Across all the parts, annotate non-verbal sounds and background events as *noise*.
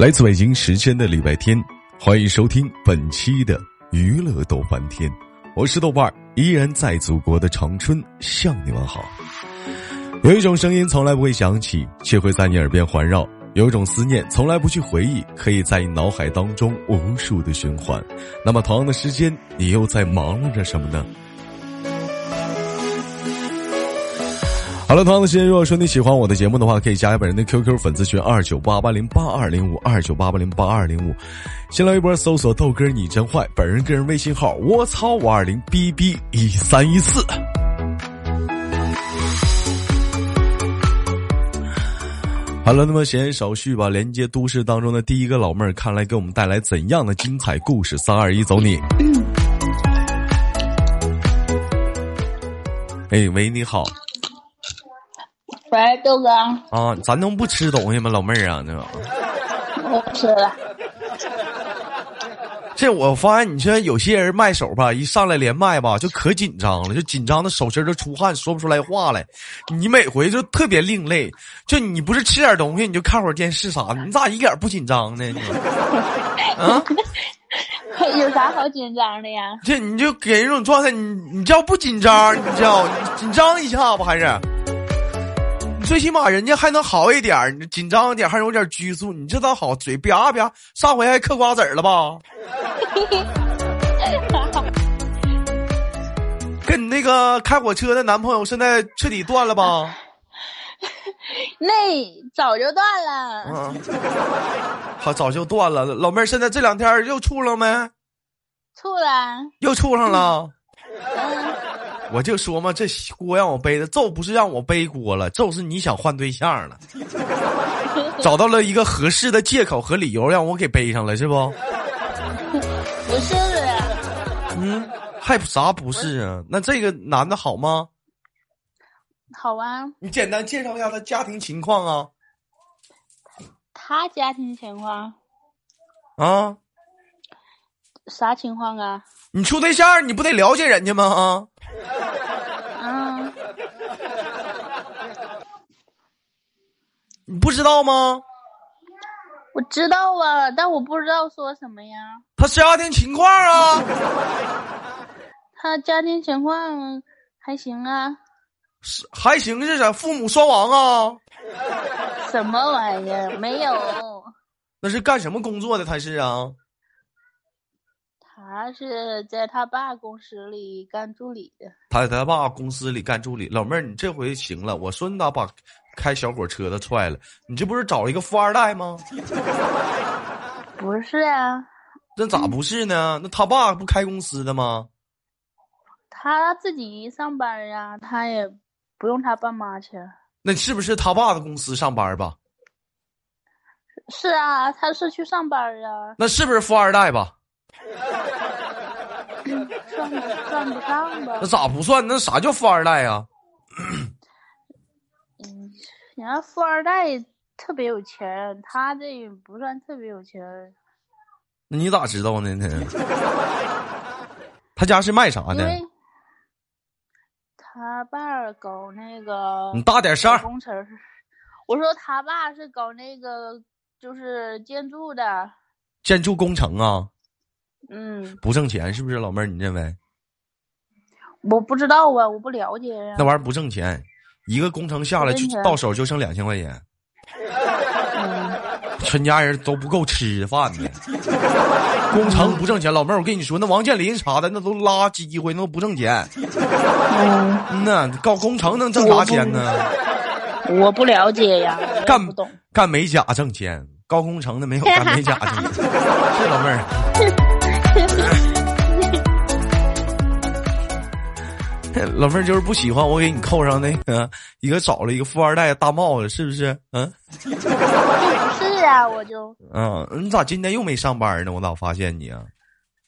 来自北京时间的礼拜天，欢迎收听本期的娱乐逗翻天，我是豆瓣儿，依然在祖国的长春向你们好。有一种声音从来不会响起，却会在你耳边环绕；有一种思念从来不去回忆，可以在你脑海当中无数的循环。那么同样的时间，你又在忙碌着什么呢？好了，同样的时间，如果说你喜欢我的节目的话，可以加本人的 QQ 粉丝群二九八八零八二零五二九八八零八二零五，新浪微博搜索豆哥你真坏，本人个人微信号我操五二零 bb 一三一四。好了，那么闲言少叙吧，连接都市当中的第一个老妹儿，看来给我们带来怎样的精彩故事？三二一，走你！哎，喂，你好。喂，豆哥。啊，咱能不吃东西吗，老妹儿啊？那我不吃了。这我发现，你说有些人卖手吧，一上来连麦吧，就可紧张了，就紧张的手心都出汗，说不出来话来。你每回就特别另类，就你不是吃点东西，你就看会儿电视啥的，你咋一点不紧张呢？*laughs* 啊？有啥好紧张的呀？这你就给人一种状态，你你叫不紧张，你叫紧张一下不还是？最起码人家还能好一点你紧张点还有点拘束，你这倒好，嘴吧吧，上回还嗑瓜子了吧？跟你那个开火车的男朋友现在彻底断了吧？*laughs* 那早就断了。嗯，好，早就断了。老妹儿，现在这两天又处了没？处了。又处上了。我就说嘛，这锅让我背的，揍不是让我背锅了，揍是你想换对象了，找到了一个合适的借口和理由让我给背上了，是不？不是的。嗯，还啥不是啊？那这个男的好吗？好啊。你简单介绍一下他家庭情况啊。他家庭情况。啊。啥情况啊？你处对象，你不得了解人家吗？啊。*laughs* 嗯，你不知道吗？我知道啊，但我不知道说什么呀。他家庭情况啊？他家庭情况还行啊。是还行是啥？父母双亡啊？什么玩意儿？没有。那是干什么工作的？他是啊。他是在他爸公司里干助理的。他在他爸公司里干助理。老妹儿，你这回行了。我说你咋把开小火车的踹了？你这不是找一个富二代吗？*laughs* 不是啊。那咋不是呢？那他爸不开公司的吗？他自己上班呀，他也不用他爸妈去。那是不是他爸的公司上班吧？是啊，他是去上班啊。那是不是富二代吧？算算不上吧？那咋不算？那啥叫富二代呀？嗯，人家富二代特别有钱，他这不算特别有钱。那你咋知道呢？*laughs* 他家是卖啥的？他爸搞那个。你大点声。工程。我说他爸是搞那个，就是建筑的。建筑工程啊。嗯，不挣钱是不是老妹儿？你认为？我不知道啊，我不了解呀。那玩意儿不挣钱，一个工程下来就到手就剩两千块钱，*laughs* 全家人都不够吃饭的。工程不挣钱，老妹儿，我跟你说，那王健林啥的那都拉机会，那都不挣钱。嗯那，搞工程能挣啥钱呢？我不了解呀，干不懂。干美甲挣钱，搞工程的没有干美甲挣钱。*laughs* 是老妹儿。*laughs* 老妹儿就是不喜欢我给你扣上那个一个找了一个富二代大帽子，是不是？嗯，不是啊，我就嗯，你咋今天又没上班呢？我咋发现你啊？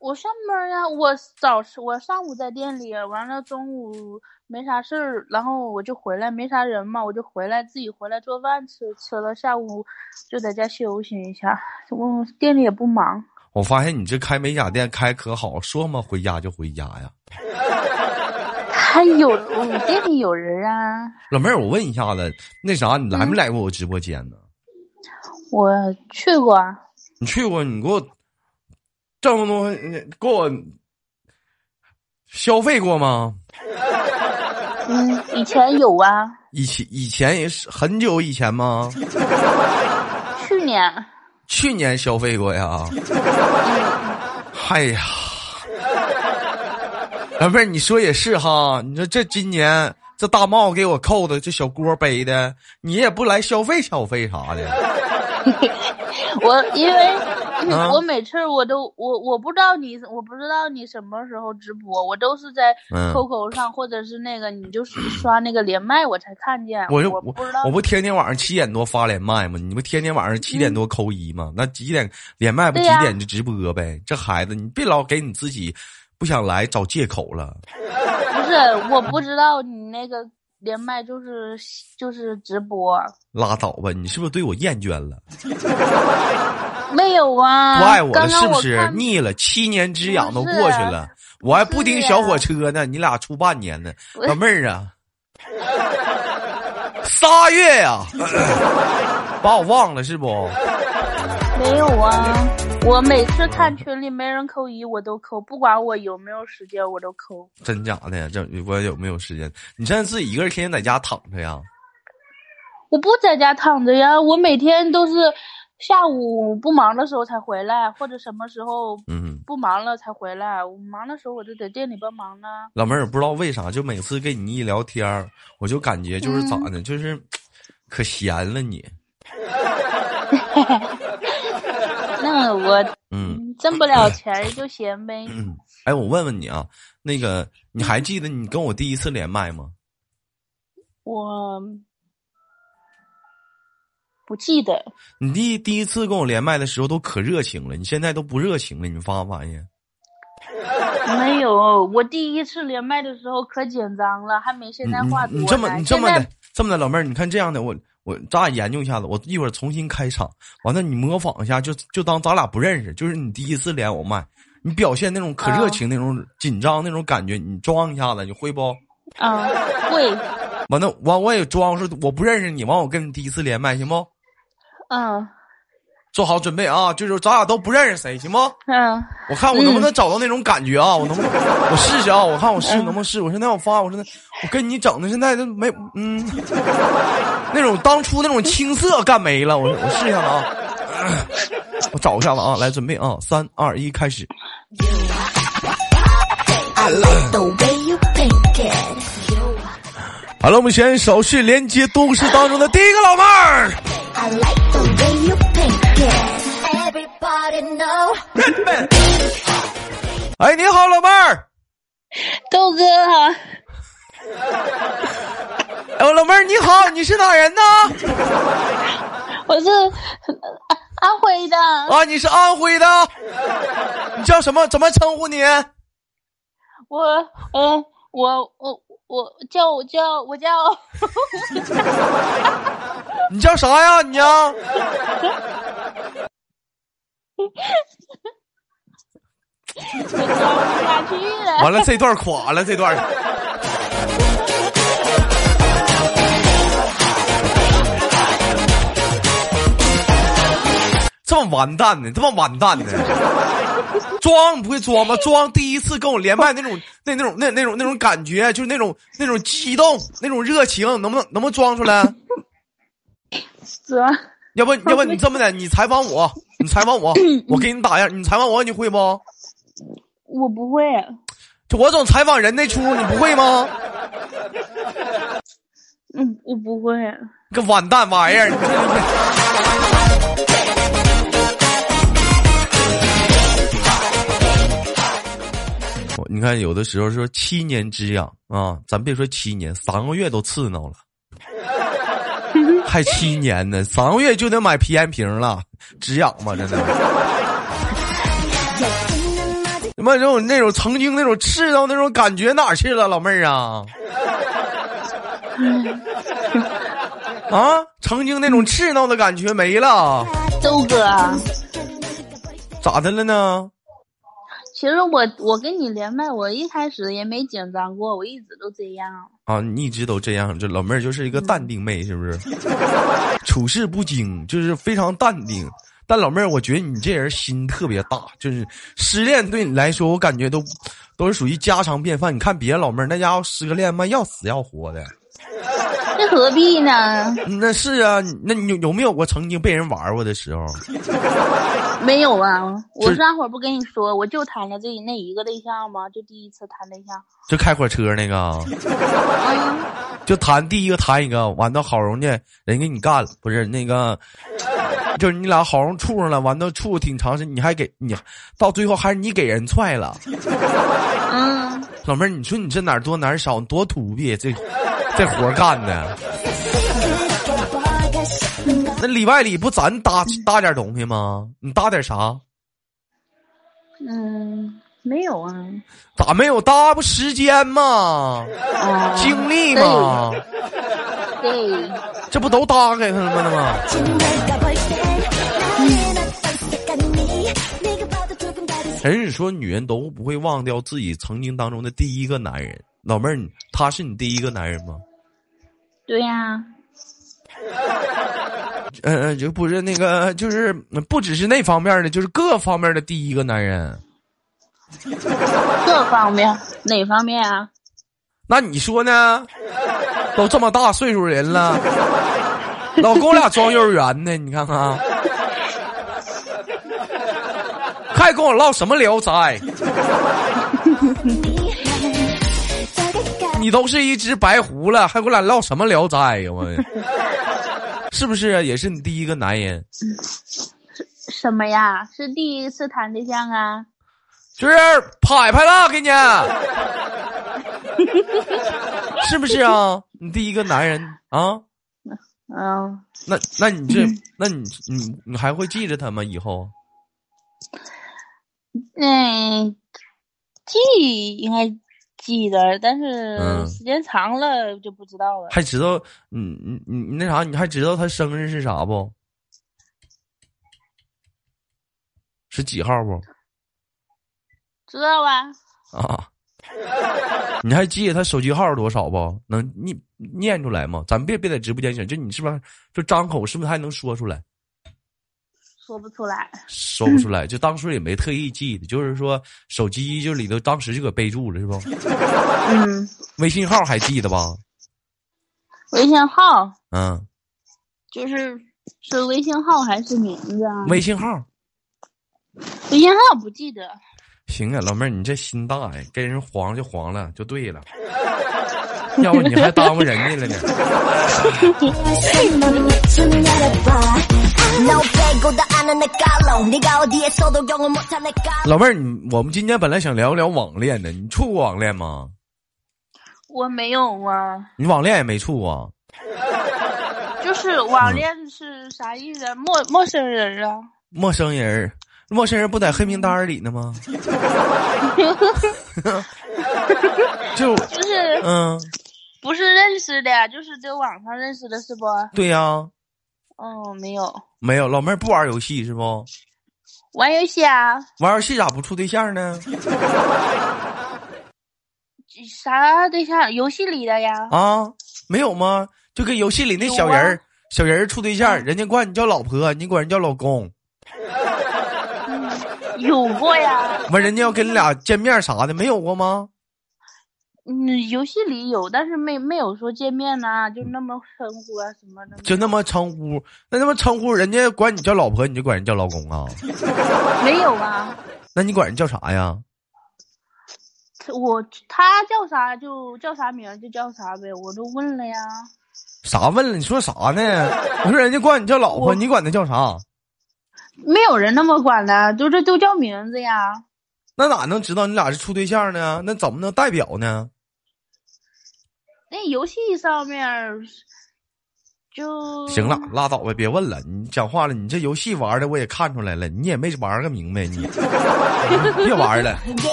我上班呀，我早我上午在店里，完了中午没啥事儿，然后我就回来，没啥人嘛，我就回来自己回来做饭吃，吃了下午就在家休息一下，我店里也不忙。我发现你这开美甲店开可好，说嘛回家就回家呀。还有我们店里有人啊。*laughs* 老妹儿，我问一下子，那啥，你来没来过我直播间呢？我去过，你去过？你给我这么多，你给我消费过吗？嗯，以前有啊，以前以前也是很久以前吗？去年。去年消费过呀。哎呀，老妹儿，你说也是哈。你说这今年这大帽给我扣的，这小锅背的，你也不来消费消费啥的。*laughs* 我因为我每次我都我我不知道你我不知道你什么时候直播，我都是在 QQ 上或者是那个你就是刷那个连麦我才看见。我就我不知道，我不天天晚上七点多发连麦吗？你不天天晚上七点多扣一吗？那几点连麦不几点就直播呗？这孩子，你别老给你自己不想来找借口了。不是，我不知道你那个。连麦就是就是直播，拉倒吧！你是不是对我厌倦了？*laughs* 没有啊，不爱我了是不是？腻了，七年之痒都过去了，我还不盯小火车呢。你俩处半年呢，老妹儿啊，仨月呀，*laughs* 把我忘了是不？没有啊。我每次看群里没人扣一，我都扣，不管我有没有时间，我都扣。真假的呀？这我有没有时间？你现在自己一个人天天在家躺着呀？我不在家躺着呀，我每天都是下午不忙的时候才回来，或者什么时候嗯不忙了才回来。我忙的时候我就在店里帮忙呢。老妹儿不知道为啥，就每次跟你一聊天我就感觉就是咋的，就是 *tsk* 可闲了你。*laughs* 挣不了钱 *laughs* 就闲呗。嗯，哎，我问问你啊，那个你还记得你跟我第一次连麦吗？我不记得。你第第一次跟我连麦的时候都可热情了，你现在都不热情了，你发没发现？没有，我第一次连麦的时候可紧张了，还没现在话多。你这么你这么的这么的老妹儿，你看这样的我。我咱俩研究一下子，我一会儿重新开场，完了你模仿一下，就就当咱俩不认识，就是你第一次连我麦，你表现那种可热情那种紧张那种感觉，你装一下子，你会不？啊，会。完了，完我也装是我不认识你，完我跟你第一次连麦，行不？嗯。做好准备啊！就是咱俩都不认识谁，行不？嗯。我看我能不能找到那种感觉啊！我能不能？我试试啊！我看我试能不能试？我现在我发，我说那我跟你整的现在都没嗯，*laughs* 那种当初那种青涩干没了。我我试一下子啊！*laughs* 我找一下子啊！来准备啊！三二一，开始。好了，我们先手势连接都市当中的第一个老妹儿。哎，你好，老妹儿，豆哥。*laughs* 哎，我老妹儿你好，你是哪人呢？我是安徽的。啊，你是安徽的？你叫什么？怎么称呼你？我，嗯，我，我，我叫我叫我叫。你叫啥呀？你啊？完了，这段垮了，这段。这么完蛋呢？这么完蛋呢？*laughs* 装不会装吗？装第一次跟我连麦那种那那种那那种那种感觉，就是那种那种激动，那种热情，能不能能不能装出来？装。要不要不你这么的，你采访我，你采访我，*laughs* 我给你打样，你采访我，你会不？我不会。就我总采访人那出，你不会吗？嗯，我不会。个完蛋玩意儿！你看，有的时候说七年之痒啊，咱别说七年，三个月都刺挠了。*laughs* 还七年呢，三个月就得买皮炎平了，止痒吗？真的。他妈那种那种曾经那种刺挠那种感觉哪去了，老妹儿啊？*laughs* 啊，曾经那种刺挠的感觉没了。周哥，咋的了呢？其实我我跟你连麦，我一开始也没紧张过，我一直都这样。啊，你一直都这样，这老妹儿就是一个淡定妹，是不是？*laughs* 处事不惊，就是非常淡定。但老妹儿，我觉得你这人心特别大，就是失恋对你来说，我感觉都都是属于家常便饭。你看别的老妹儿，那家伙失个恋嘛，要死要活的。那何必呢？那是啊，那你有有没有过曾经被人玩过的时候？*laughs* 没有啊，我上会儿不跟你说，我就谈了这那一个对象吗？就第一次谈对象，就开火车那个，*laughs* 就谈第一个谈一个，完到好容易人给你干了，不是那个，就是你俩好容易处上了，完到处挺长时间，你还给你，到最后还是你给人踹了。*laughs* 嗯，老妹儿，你说你这哪儿多哪儿少，多土鳖，这这活干的。那里外里不咱搭搭点东西吗？你搭点啥？嗯，没有啊。咋没有搭？不时间吗？精力吗？对。这不都搭给他了吗？人是说女人都不会忘掉自己曾经当中的第一个男人。老妹儿，他是你第一个男人吗？对呀。嗯嗯，就不是那个，就是不只是那方面的，就是各方面的第一个男人。各方面哪方面啊？那你说呢？都这么大岁数人了，老跟我俩装幼儿园呢？你看看，还跟我唠什么聊斋？*laughs* 你都是一只白狐了，还跟我俩唠什么聊斋呀？我。是不是啊？也是你第一个男人？什么呀？是第一次谈对象啊？就是拍拍了，给你。是不是啊？你第一个男人啊？*laughs* 嗯。那那你这，那你你你还会记着他吗？以后？嗯，记应该。记得，但是时间长了就不知道了。还知道，嗯，你你你那啥，你还知道他生日是啥不？是几号不？知道啊。啊。你还记得他手机号多少不？能念念出来吗？咱别别在直播间讲，就你是不是就张口，是不是还能说出来？说不出来，*laughs* 说不出来，就当时也没特意记的，就是说手机就里头当时就搁备注了，是不？嗯。微信号还记得吧？微信号。嗯。就是是微信号还是名字啊？微信号。微信号不记得。行啊，老妹儿，你这心大呀，跟人黄就黄了，就对了。*laughs* 要不你还耽误人家了呢。*laughs* 老妹儿，你我们今天本来想聊聊网恋的，你处过网恋吗？我没有啊。你网恋也没处啊？就是网恋是啥意思？陌陌生人啊？陌生人，陌生人不在黑名单里呢吗？*laughs* 就就是嗯。不是认识的，就是在网上认识的，是不？对呀。哦，没有。没有，老妹儿不玩游戏是不？玩游戏啊。玩游戏咋不处对象呢？*laughs* 啥对象？游戏里的呀。啊，没有吗？就跟游戏里那小人儿，小人儿处对象，人家管你叫老婆，你管人叫老公。*laughs* 有过呀。完，人家要跟你俩见面啥的，没有过吗？嗯，游戏里有，但是没没有说见面呐，就那么称呼啊什么的。就那么称呼，那那么称呼，人家管你叫老婆，你就管人叫老公啊？*laughs* 没有啊。那你管人叫啥呀？我他叫啥就叫啥名就叫啥呗，我都问了呀。啥问了？你说啥呢？*laughs* 我说人家管你叫老婆，你管他叫啥？没有人那么管的，都这都叫名字呀。那哪能知道你俩是处对象呢？那怎么能代表呢？那游戏上面就行了，拉倒吧，别问了。你讲话了，你这游戏玩的我也看出来了，你也没玩个明白，你别玩了。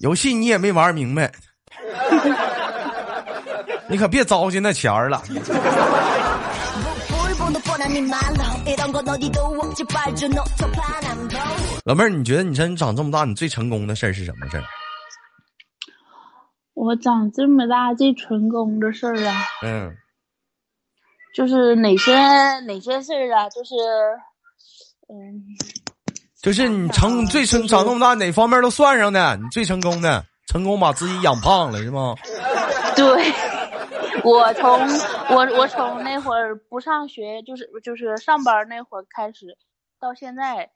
游戏你也没玩明白，你可别糟践那钱儿了。老妹儿，你觉得你说你长这么大，你最成功的事儿是什么事儿？我长这么大最成功的事儿啊，嗯，就是哪些哪些事儿啊？就是，嗯，就是你成最成长这么大，哪方面都算上的，你最成功的，成功把自己养胖了是吗？*laughs* 对，我从我我从那会儿不上学，就是就是上班那会儿开始，到现在，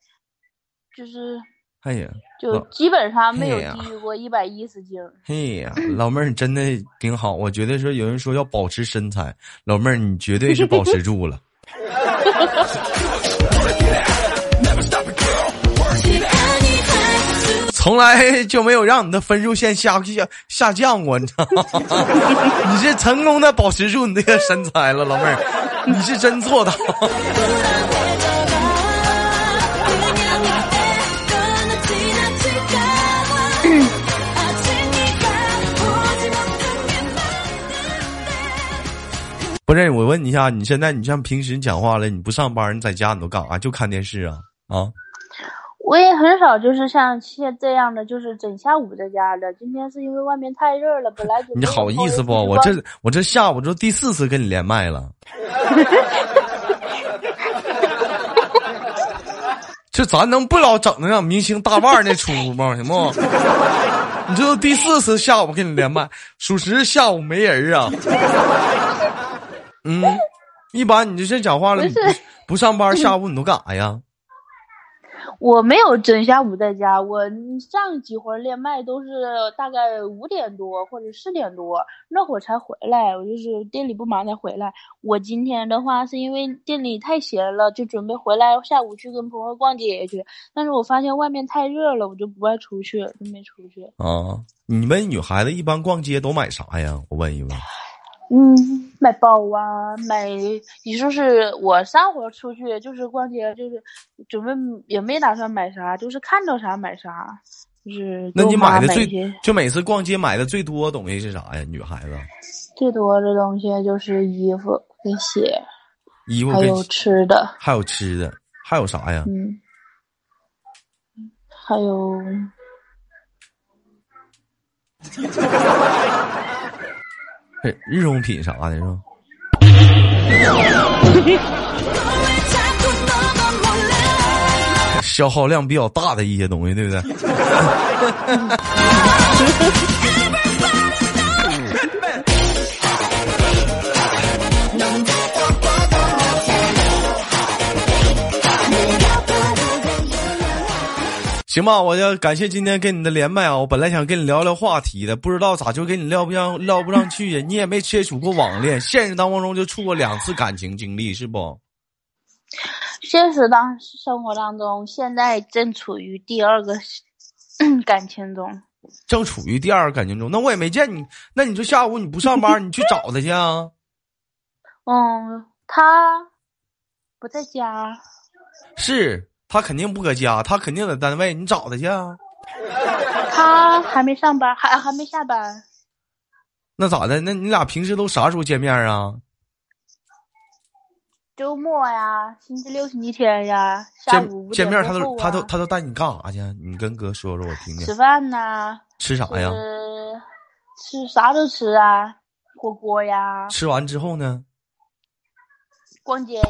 就是哎呀，就基本上没有低于过一百一十斤。嘿呀，老妹儿你真的挺好。我觉得说有人说要保持身材，老妹儿你绝对是保持住了。*laughs* 从来就没有让你的分数线下下下降过，你知道吗？*laughs* 你是成功的保持住你这个身材了，老妹儿，你是真做到。不是，我问你一下，你现在你像平时讲话了，你不上班，你在家你都干啥？就看电视啊？啊？我也很少就是像现这样的，就是整下午在家的。今天是因为外面太热了，本来就你好意思不？我这我这下午这第四次跟你连麦了。这咱能不老整那让明星大腕那出吗？行不？你这都第四次下午跟你连麦，属实下午没人啊。嗯，一般你这讲话了，你不不上班，下午你都干啥呀？*laughs* 我没有整下午在家，我上几回连麦都是大概五点多或者四点多那会儿才回来，我就是店里不忙才回来。我今天的话是因为店里太闲了，就准备回来下午去跟朋友逛街去。但是我发现外面太热了，我就不爱出去，就没出去。啊，你们女孩子一般逛街都买啥呀？我问一问。嗯，买包啊，买，你说是我上回出去就是逛街，就是准备也没打算买啥，就是看到啥买啥，就是。那你买的最就每次逛街买的最多的东西是啥呀？女孩子最多的东西就是衣服跟鞋，衣服还有吃的，还有吃的，还有啥呀？嗯，还有。*laughs* 日用品啥的是吧？*laughs* 消耗量比较大的一些东西，对不对？*laughs* 行吧，我要感谢今天跟你的连麦啊！我本来想跟你聊聊话题的，不知道咋就跟你聊不上聊不上去呀。你也没接触过网恋，现实当中就处过两次感情经历，是不？现实当生活当中，现在正处于第二个 *coughs* 感情中，正处于第二个感情中。那我也没见你，那你说下午你不上班，*laughs* 你去找他去啊？嗯，他不在家。是。他肯定不搁家，他肯定在单位，你找他去啊。他还没上班，还还没下班。那咋的？那你俩平时都啥时候见面啊？周末呀，星期六、星期天呀，下午、啊、见面他都他都他都带你干啥去？你跟哥说说，我听听。吃饭呐。吃啥呀？吃啥都吃啊，火锅呀。吃完之后呢？逛街呀。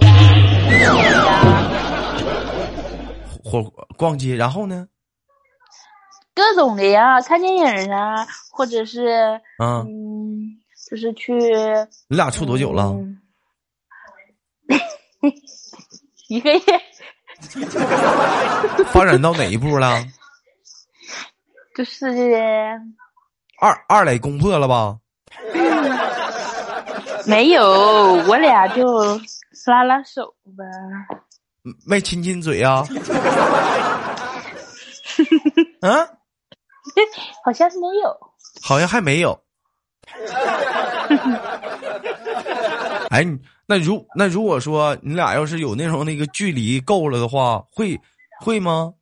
或逛街，然后呢？各种的呀，看电影啊，或者是嗯，嗯，就是去。你俩处多久了？嗯、一个月。发展到哪一步了？*laughs* 就是二二垒攻破了吧？没有，我俩就拉拉手吧。没亲亲嘴啊？嗯，*laughs* 好像是没有，好像还没有。*laughs* 哎，那如那如果说你俩要是有那种那个距离够了的话，会会吗？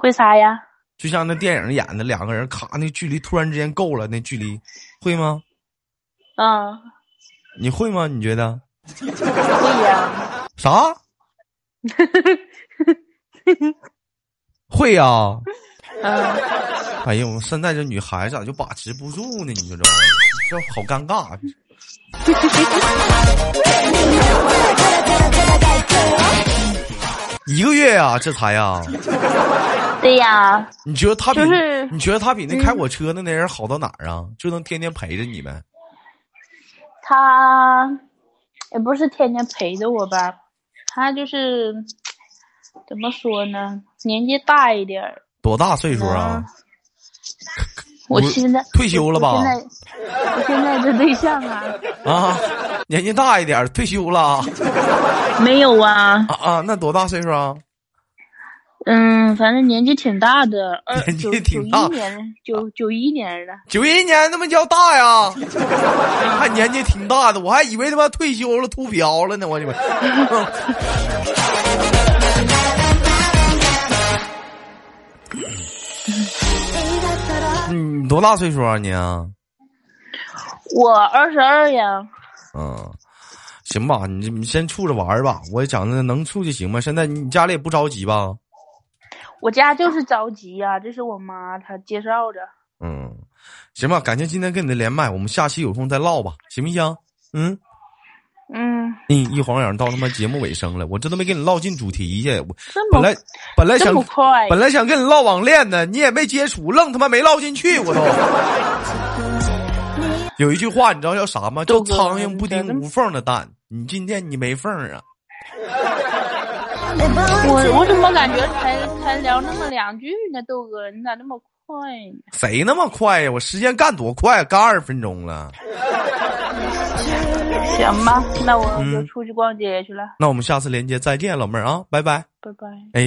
会啥呀？就像那电影演的，两个人咔，那距离突然之间够了，那距离会吗？嗯。你会吗？你觉得？会呀。啥？会呀、嗯，哎呦，现在这女孩子咋就把持不住呢？你说这玩意儿，这好尴尬。一个月呀、这才呀、对呀，你觉得他比、就是你觉得他比那开火车的那人好到哪儿啊？就能天天陪着你们。他也不是天天陪着我吧，他就是怎么说呢，年纪大一点儿。多大岁数啊？*laughs* 我现在退休了吧我现在我现在这对象啊，啊，年纪大一点儿，退休了啊没有啊，啊啊！那多大岁数啊？嗯，反正年纪挺大的，二年纪九九挺大一年，九九一年的。九一年他妈叫大呀，还年纪挺大的，我还以为他妈退休了秃瓢了呢，我你们。嗯，你多大岁数啊你啊？我二十二呀，嗯，行吧，你你先处着玩儿吧。我讲的能处就行吧。现在你家里也不着急吧？我家就是着急呀、这是我妈她介绍的。嗯，行吧，感谢今天跟你的连麦，我们下期有空再唠吧，行不行？嗯，嗯，一一晃眼到他妈节目尾声了，我这都没跟你唠进主题去。我本来本来想，本来想跟你唠网恋呢，你也没接触，愣他妈没唠进去，我都。*laughs* 有一句话你知道叫啥吗？叫苍蝇不叮无缝的蛋。你今天你没缝儿啊？*laughs* 我我怎么感觉才才聊那么两句呢？豆哥，你咋那么快呢？谁那么快呀？我时间干多快，干二十分钟了。*laughs* 行吧，那我嗯就出去逛街去了，那我们下次连接再见，老妹儿啊，拜拜。拜拜。哎。